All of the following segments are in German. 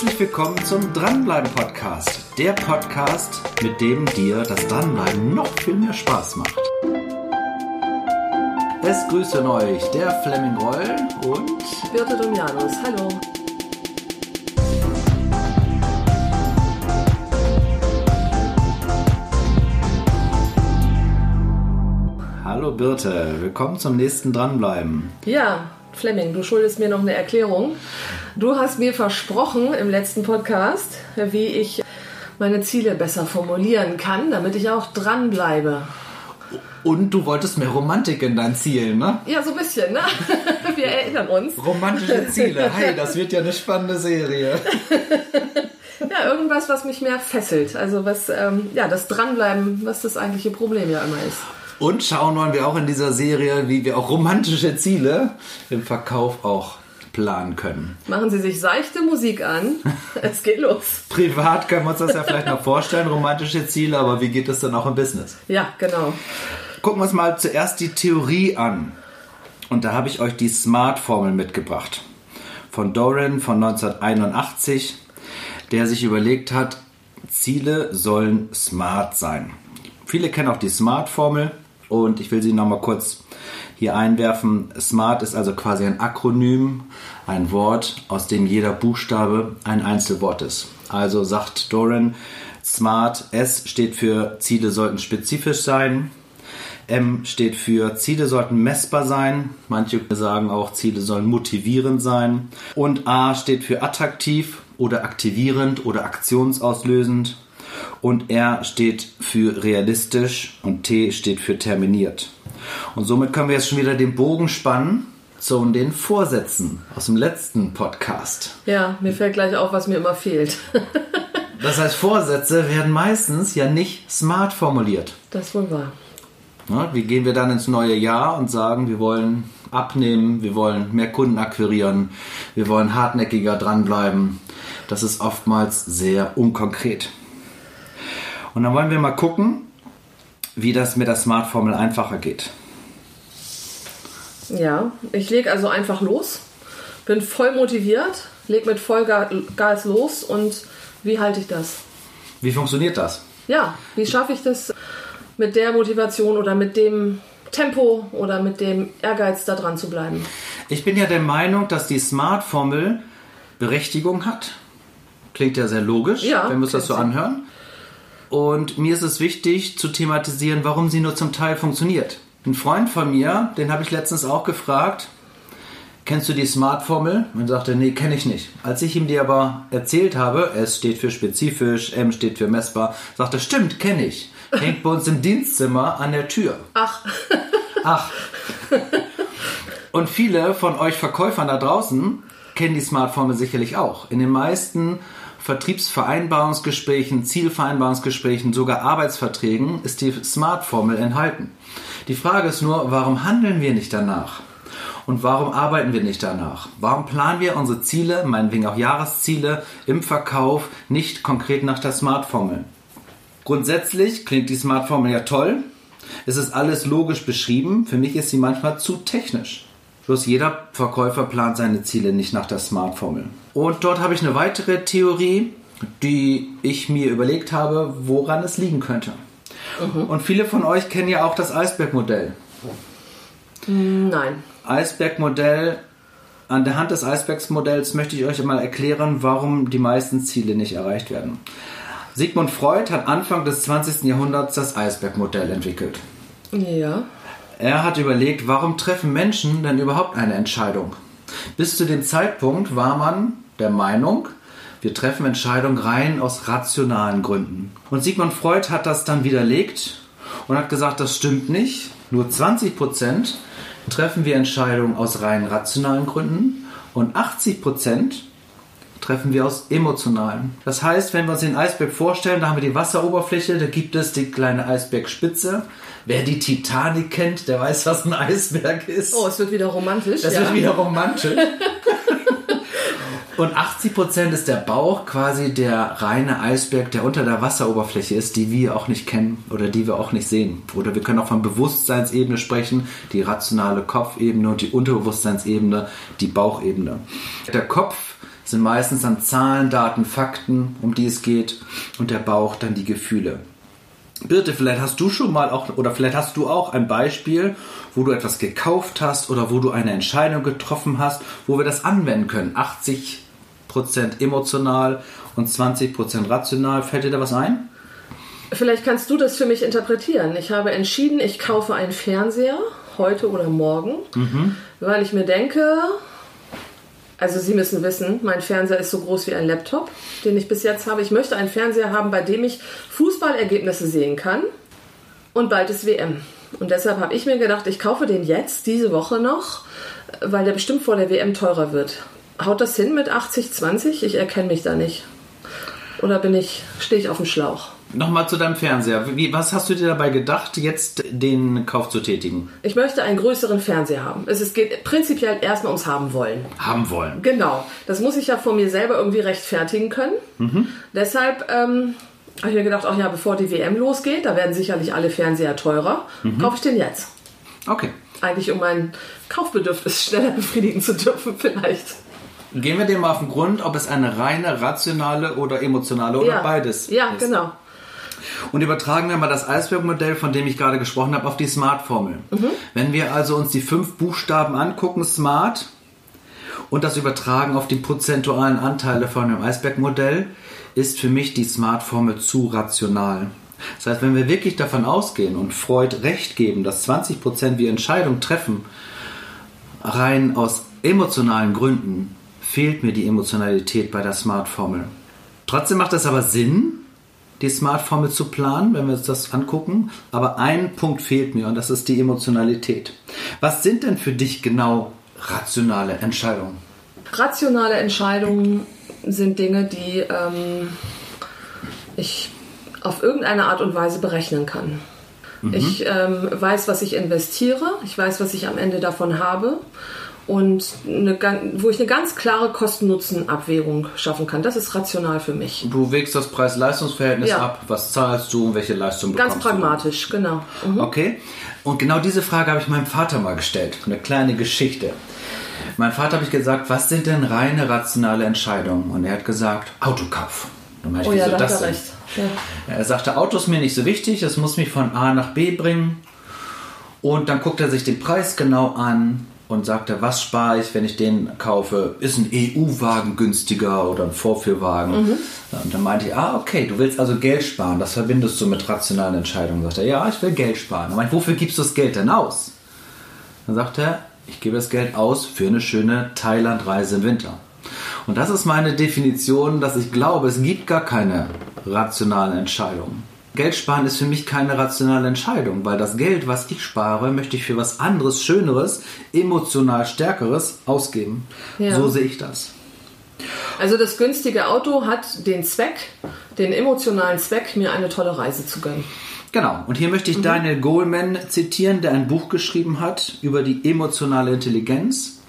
Herzlich willkommen zum Dranbleiben Podcast. Der Podcast, mit dem dir das Dranbleiben noch viel mehr Spaß macht. Es grüßen euch der Fleming Roll und Birte Domianus. Hallo. Hallo Birte, willkommen zum nächsten Dranbleiben. Ja, Fleming, du schuldest mir noch eine Erklärung. Du hast mir versprochen im letzten Podcast, wie ich meine Ziele besser formulieren kann, damit ich auch dranbleibe. Und du wolltest mehr Romantik in deinen Zielen, ne? Ja, so ein bisschen, ne? Wir erinnern uns. Romantische Ziele. Hey, das wird ja eine spannende Serie. Ja, irgendwas, was mich mehr fesselt. Also was, ähm, ja, das Dranbleiben, was das eigentliche Problem ja immer ist. Und schauen wollen wir auch in dieser Serie, wie wir auch romantische Ziele im Verkauf auch planen können. Machen Sie sich seichte Musik an. Es geht los. Privat können wir uns das ja vielleicht noch vorstellen, romantische Ziele, aber wie geht es dann auch im Business? Ja, genau. Gucken wir uns mal zuerst die Theorie an. Und da habe ich euch die Smart-Formel mitgebracht. Von Doran von 1981, der sich überlegt hat, Ziele sollen smart sein. Viele kennen auch die Smart-Formel und ich will sie nochmal kurz hier einwerfen. Smart ist also quasi ein Akronym, ein Wort, aus dem jeder Buchstabe ein Einzelwort ist. Also sagt Doran, Smart, S steht für Ziele sollten spezifisch sein. M steht für Ziele sollten messbar sein. Manche sagen auch, Ziele sollen motivierend sein. Und A steht für attraktiv oder aktivierend oder aktionsauslösend. Und R steht für realistisch und T steht für terminiert. Und somit können wir jetzt schon wieder den Bogen spannen zu den Vorsätzen aus dem letzten Podcast. Ja, mir fällt gleich auf, was mir immer fehlt. Das heißt, Vorsätze werden meistens ja nicht smart formuliert. Das ist wohl wahr. Ja, wie gehen wir dann ins neue Jahr und sagen, wir wollen abnehmen, wir wollen mehr Kunden akquirieren, wir wollen hartnäckiger dranbleiben. Das ist oftmals sehr unkonkret. Und dann wollen wir mal gucken, wie das mit der Smart-Formel einfacher geht. Ja, ich lege also einfach los, bin voll motiviert, lege mit Vollgas los und wie halte ich das? Wie funktioniert das? Ja, wie schaffe ich das mit der Motivation oder mit dem Tempo oder mit dem Ehrgeiz da dran zu bleiben? Ich bin ja der Meinung, dass die Smart-Formel Berechtigung hat. Klingt ja sehr logisch, Ja, wenn wir uns das so anhören. Und mir ist es wichtig zu thematisieren, warum sie nur zum Teil funktioniert. Ein Freund von mir, den habe ich letztens auch gefragt, kennst du die Smart-Formel? Und sagte, nee, kenne ich nicht. Als ich ihm die aber erzählt habe, S steht für spezifisch, M steht für messbar, sagte, stimmt, kenne ich. Hängt bei uns im Dienstzimmer an der Tür. Ach, Ach. Und viele von euch Verkäufern da draußen kennen die Smart-Formel sicherlich auch. In den meisten Vertriebsvereinbarungsgesprächen, Zielvereinbarungsgesprächen, sogar Arbeitsverträgen ist die Smart-Formel enthalten. Die Frage ist nur, warum handeln wir nicht danach? Und warum arbeiten wir nicht danach? Warum planen wir unsere Ziele, meinetwegen auch Jahresziele, im Verkauf nicht konkret nach der Smart-Formel? Grundsätzlich klingt die Smart-Formel ja toll. Es ist alles logisch beschrieben. Für mich ist sie manchmal zu technisch. Bloß jeder Verkäufer plant seine Ziele nicht nach der Smart-Formel. Und dort habe ich eine weitere Theorie, die ich mir überlegt habe, woran es liegen könnte. Und viele von euch kennen ja auch das Eisbergmodell. nein. Eisbergmodell, an der Hand des Eisbergsmodells möchte ich euch mal erklären, warum die meisten Ziele nicht erreicht werden. Sigmund Freud hat Anfang des 20. Jahrhunderts das Eisbergmodell entwickelt. Ja. Er hat überlegt, warum treffen Menschen denn überhaupt eine Entscheidung? Bis zu dem Zeitpunkt war man der Meinung, wir treffen Entscheidungen rein aus rationalen Gründen. Und Sigmund Freud hat das dann widerlegt und hat gesagt, das stimmt nicht. Nur 20 Prozent treffen wir Entscheidungen aus rein rationalen Gründen und 80 Prozent treffen wir aus emotionalen. Das heißt, wenn wir uns den Eisberg vorstellen, da haben wir die Wasseroberfläche, da gibt es die kleine Eisbergspitze. Wer die Titanic kennt, der weiß, was ein Eisberg ist. Oh, es wird wieder romantisch. Das ja. wird wieder romantisch. Und 80% ist der Bauch quasi der reine Eisberg, der unter der Wasseroberfläche ist, die wir auch nicht kennen oder die wir auch nicht sehen. Oder wir können auch von Bewusstseinsebene sprechen, die rationale Kopfebene und die Unterbewusstseinsebene, die Bauchebene. Der Kopf sind meistens dann Zahlen, Daten, Fakten, um die es geht und der Bauch dann die Gefühle. Birte, vielleicht hast du schon mal auch, oder vielleicht hast du auch ein Beispiel, wo du etwas gekauft hast oder wo du eine Entscheidung getroffen hast, wo wir das anwenden können. 80% emotional und 20% rational. Fällt dir da was ein? Vielleicht kannst du das für mich interpretieren. Ich habe entschieden, ich kaufe einen Fernseher heute oder morgen, mhm. weil ich mir denke, also Sie müssen wissen, mein Fernseher ist so groß wie ein Laptop, den ich bis jetzt habe. Ich möchte einen Fernseher haben, bei dem ich Fußballergebnisse sehen kann. Und bald ist WM. Und deshalb habe ich mir gedacht, ich kaufe den jetzt, diese Woche noch, weil der bestimmt vor der WM teurer wird. Haut das hin mit 80, 20? Ich erkenne mich da nicht. Oder bin ich, stehe ich auf dem Schlauch? Nochmal zu deinem Fernseher. Wie, was hast du dir dabei gedacht, jetzt den Kauf zu tätigen? Ich möchte einen größeren Fernseher haben. Es geht prinzipiell erstmal ums Haben wollen. Haben wollen. Genau. Das muss ich ja von mir selber irgendwie rechtfertigen können. Mhm. Deshalb ähm, habe ich mir gedacht, ach ja, bevor die WM losgeht, da werden sicherlich alle Fernseher teurer, mhm. kaufe ich den jetzt. Okay. Eigentlich um mein Kaufbedürfnis schneller befriedigen zu dürfen, vielleicht. Gehen wir dem mal auf den Grund, ob es eine reine rationale oder emotionale oder ja. beides ja, ist. Ja, genau. Und übertragen wir mal das Eisbergmodell, von dem ich gerade gesprochen habe, auf die Smart-Formel. Mhm. Wenn wir also uns die fünf Buchstaben angucken, Smart, und das übertragen auf die prozentualen Anteile von dem Eisbergmodell, ist für mich die Smart-Formel zu rational. Das heißt, wenn wir wirklich davon ausgehen und Freud recht geben, dass 20% wir Entscheidungen treffen, rein aus emotionalen Gründen, fehlt mir die Emotionalität bei der Smart-Formel. Trotzdem macht es aber Sinn, die Smart-Formel zu planen, wenn wir uns das angucken. Aber ein Punkt fehlt mir und das ist die Emotionalität. Was sind denn für dich genau rationale Entscheidungen? Rationale Entscheidungen sind Dinge, die ähm, ich auf irgendeine Art und Weise berechnen kann. Mhm. Ich ähm, weiß, was ich investiere, ich weiß, was ich am Ende davon habe und eine, wo ich eine ganz klare Kosten-Nutzen-Abwägung schaffen kann. Das ist rational für mich. Du wägst das Preis-Leistungs-Verhältnis ja. ab. Was zahlst du und welche Leistung bekommst du? Ganz pragmatisch, du? genau. Mhm. Okay. Und genau diese Frage habe ich meinem Vater mal gestellt. Eine kleine Geschichte. Mein Vater habe ich gesagt, was sind denn reine rationale Entscheidungen? Und er hat gesagt, Autokauf. Dann ich, oh ja, da hat er recht. Ja. Er sagte, Auto ist mir nicht so wichtig, es muss mich von A nach B bringen. Und dann guckt er sich den Preis genau an und sagte, was spare ich, wenn ich den kaufe? Ist ein EU-Wagen günstiger oder ein Vorführwagen? Mhm. Und dann meinte ich, ah, okay, du willst also Geld sparen. Das verbindest du mit rationalen Entscheidungen. Sagt er, ja, ich will Geld sparen. Dann meinte ich, wofür gibst du das Geld denn aus? Dann sagt er, ich gebe das Geld aus für eine schöne Thailand-Reise im Winter. Und das ist meine Definition, dass ich glaube, es gibt gar keine rationalen Entscheidungen. Geld sparen ist für mich keine rationale Entscheidung, weil das Geld, was ich spare, möchte ich für was anderes, Schöneres, emotional Stärkeres ausgeben. Ja. So sehe ich das. Also das günstige Auto hat den Zweck, den emotionalen Zweck, mir eine tolle Reise zu gönnen. Genau, und hier möchte ich mhm. Daniel Goleman zitieren, der ein Buch geschrieben hat über die emotionale Intelligenz.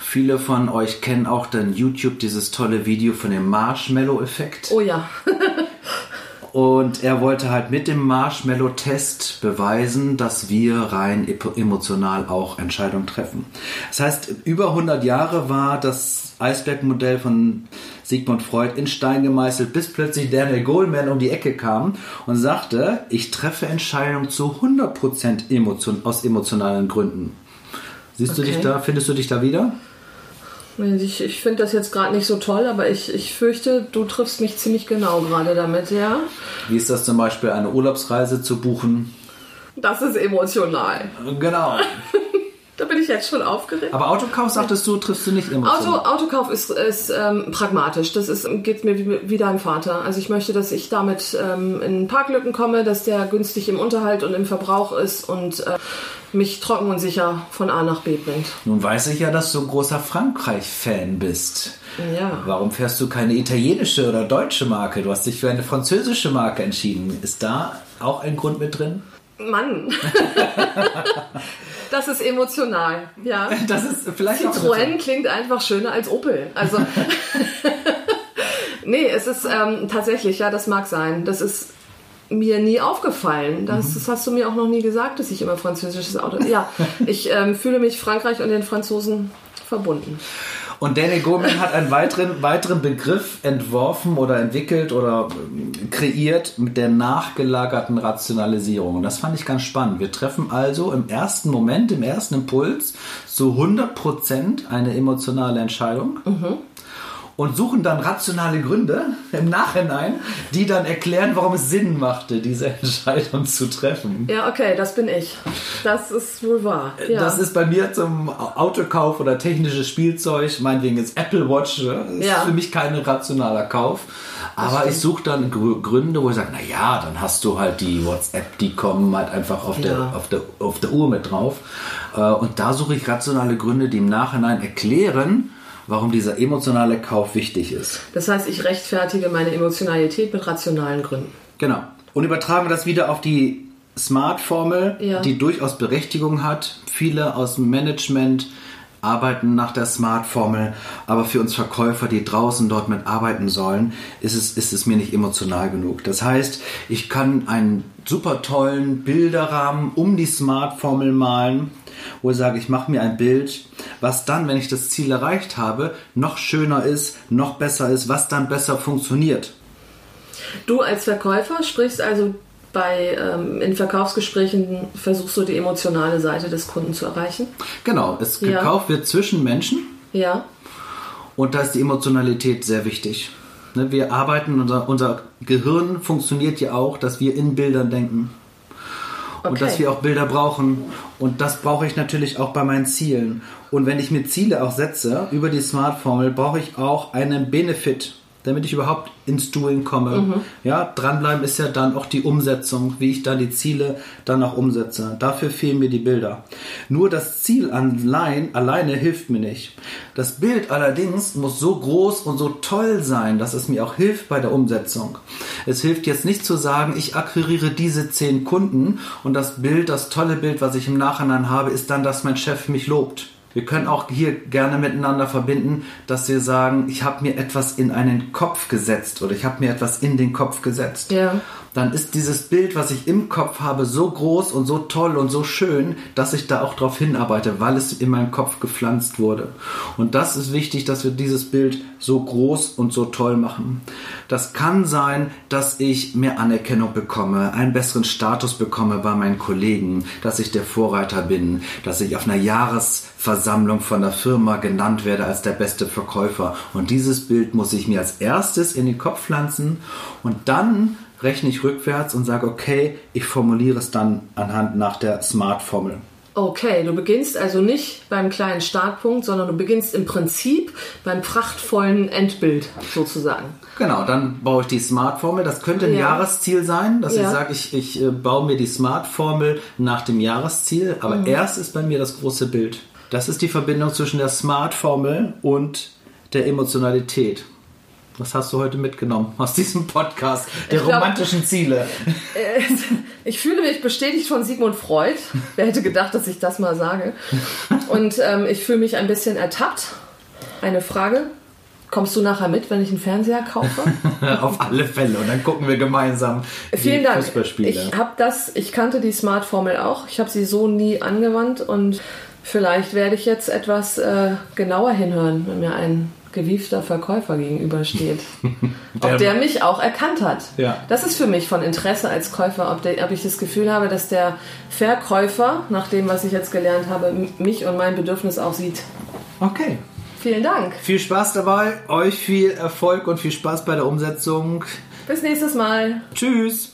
Viele von euch kennen auch dann YouTube dieses tolle Video von dem Marshmallow-Effekt. Oh ja. Und er wollte halt mit dem Marshmallow-Test beweisen, dass wir rein emotional auch Entscheidungen treffen. Das heißt, über 100 Jahre war das Eisbergmodell von Sigmund Freud in Stein gemeißelt, bis plötzlich Daniel Goleman um die Ecke kam und sagte, ich treffe Entscheidungen zu 100% emotion aus emotionalen Gründen. Siehst okay. du dich da, findest du dich da wieder? Ich, ich finde das jetzt gerade nicht so toll, aber ich, ich fürchte, du triffst mich ziemlich genau gerade damit, ja. Wie ist das zum Beispiel, eine Urlaubsreise zu buchen? Das ist emotional. Genau. da bin ich jetzt schon aufgeregt. Aber Autokauf, sagtest du, triffst du nicht emotional? Auto, Autokauf ist, ist ähm, pragmatisch. Das ist, geht mir wie, wie dein Vater. Also ich möchte, dass ich damit ähm, in Parklücken komme, dass der günstig im Unterhalt und im Verbrauch ist und äh, mich trocken und sicher von A nach B bringt. Nun weiß ich ja, dass du ein großer Frankreich-Fan bist. Ja. Warum fährst du keine italienische oder deutsche Marke? Du hast dich für eine französische Marke entschieden. Ist da auch ein Grund mit drin? Mann. das ist emotional, ja. Das ist vielleicht Citroën klingt einfach schöner als Opel. Also nee, es ist ähm, tatsächlich, ja, das mag sein. Das ist mir nie aufgefallen. Das, mhm. das, hast du mir auch noch nie gesagt, dass ich immer französisches Auto. Ja, ich ähm, fühle mich Frankreich und den Franzosen verbunden. Und Danny Goleman hat einen weiteren, weiteren Begriff entworfen oder entwickelt oder ähm, kreiert mit der nachgelagerten Rationalisierung. Und das fand ich ganz spannend. Wir treffen also im ersten Moment, im ersten Impuls, so 100% eine emotionale Entscheidung. Mhm und suchen dann rationale Gründe im Nachhinein, die dann erklären, warum es Sinn machte, diese Entscheidung zu treffen. Ja, okay, das bin ich. Das ist wohl wahr. Ja. Das ist bei mir zum Autokauf oder technisches Spielzeug, meinetwegen jetzt Apple Watch, ne? ist ja. für mich kein rationaler Kauf. Aber ich suche dann Gründe, wo ich sage, naja, dann hast du halt die WhatsApp, die kommen halt einfach auf, ja. der, auf, der, auf der Uhr mit drauf. Äh, und da suche ich rationale Gründe, die im Nachhinein erklären, warum dieser emotionale Kauf wichtig ist. Das heißt, ich rechtfertige meine Emotionalität mit rationalen Gründen. Genau. Und übertragen wir das wieder auf die Smart-Formel, ja. die durchaus Berechtigung hat. Viele aus dem Management arbeiten nach der Smart-Formel, aber für uns Verkäufer, die draußen dort mit arbeiten sollen, ist es, ist es mir nicht emotional genug. Das heißt, ich kann einen super tollen Bilderrahmen um die Smart-Formel malen, wo ich sage, ich mache mir ein Bild, was dann, wenn ich das Ziel erreicht habe, noch schöner ist, noch besser ist, was dann besser funktioniert. Du als Verkäufer sprichst also bei, ähm, in Verkaufsgesprächen versuchst du die emotionale Seite des Kunden zu erreichen? Genau, es ja. gekauft wird zwischen Menschen. Ja. Und da ist die Emotionalität sehr wichtig. Ne, wir arbeiten, unser, unser Gehirn funktioniert ja auch, dass wir in Bildern denken. Okay. Und dass wir auch Bilder brauchen. Und das brauche ich natürlich auch bei meinen Zielen. Und wenn ich mir Ziele auch setze über die Smart-Formel, brauche ich auch einen Benefit damit ich überhaupt ins Doing komme. Mhm. Ja, dranbleiben ist ja dann auch die Umsetzung, wie ich da die Ziele dann auch umsetze. Dafür fehlen mir die Bilder. Nur das Ziel allein, alleine hilft mir nicht. Das Bild allerdings muss so groß und so toll sein, dass es mir auch hilft bei der Umsetzung. Es hilft jetzt nicht zu sagen, ich akquiriere diese zehn Kunden und das Bild, das tolle Bild, was ich im Nachhinein habe, ist dann, dass mein Chef mich lobt. Wir können auch hier gerne miteinander verbinden, dass wir sagen, ich habe mir etwas in einen Kopf gesetzt oder ich habe mir etwas in den Kopf gesetzt. Ja dann ist dieses Bild, was ich im Kopf habe, so groß und so toll und so schön, dass ich da auch drauf hinarbeite, weil es in meinen Kopf gepflanzt wurde. Und das ist wichtig, dass wir dieses Bild so groß und so toll machen. Das kann sein, dass ich mehr Anerkennung bekomme, einen besseren Status bekomme bei meinen Kollegen, dass ich der Vorreiter bin, dass ich auf einer Jahresversammlung von der Firma genannt werde als der beste Verkäufer. Und dieses Bild muss ich mir als erstes in den Kopf pflanzen und dann rechne ich rückwärts und sage, okay, ich formuliere es dann anhand nach der Smart-Formel. Okay, du beginnst also nicht beim kleinen Startpunkt, sondern du beginnst im Prinzip beim prachtvollen Endbild sozusagen. Genau, dann baue ich die Smart-Formel. Das könnte ein ja. Jahresziel sein, dass ja. ich sage, ich, ich äh, baue mir die Smart-Formel nach dem Jahresziel, aber mhm. erst ist bei mir das große Bild. Das ist die Verbindung zwischen der Smart-Formel und der Emotionalität. Was hast du heute mitgenommen aus diesem Podcast der glaub, romantischen Ziele? Äh, ich fühle mich bestätigt von Sigmund Freud. Wer hätte gedacht, dass ich das mal sage? Und ähm, ich fühle mich ein bisschen ertappt. Eine Frage. Kommst du nachher mit, wenn ich einen Fernseher kaufe? Auf alle Fälle. Und dann gucken wir gemeinsam Vielen die Dank. Fußballspiele. Ich habe das, ich kannte die Smart Formel auch. Ich habe sie so nie angewandt und vielleicht werde ich jetzt etwas äh, genauer hinhören, wenn mir ein gewiefter Verkäufer gegenübersteht. der, ob der mich auch erkannt hat. Ja. Das ist für mich von Interesse als Käufer, ob, der, ob ich das Gefühl habe, dass der Verkäufer, nach dem, was ich jetzt gelernt habe, mich und mein Bedürfnis auch sieht. Okay. Vielen Dank. Viel Spaß dabei, euch viel Erfolg und viel Spaß bei der Umsetzung. Bis nächstes Mal. Tschüss.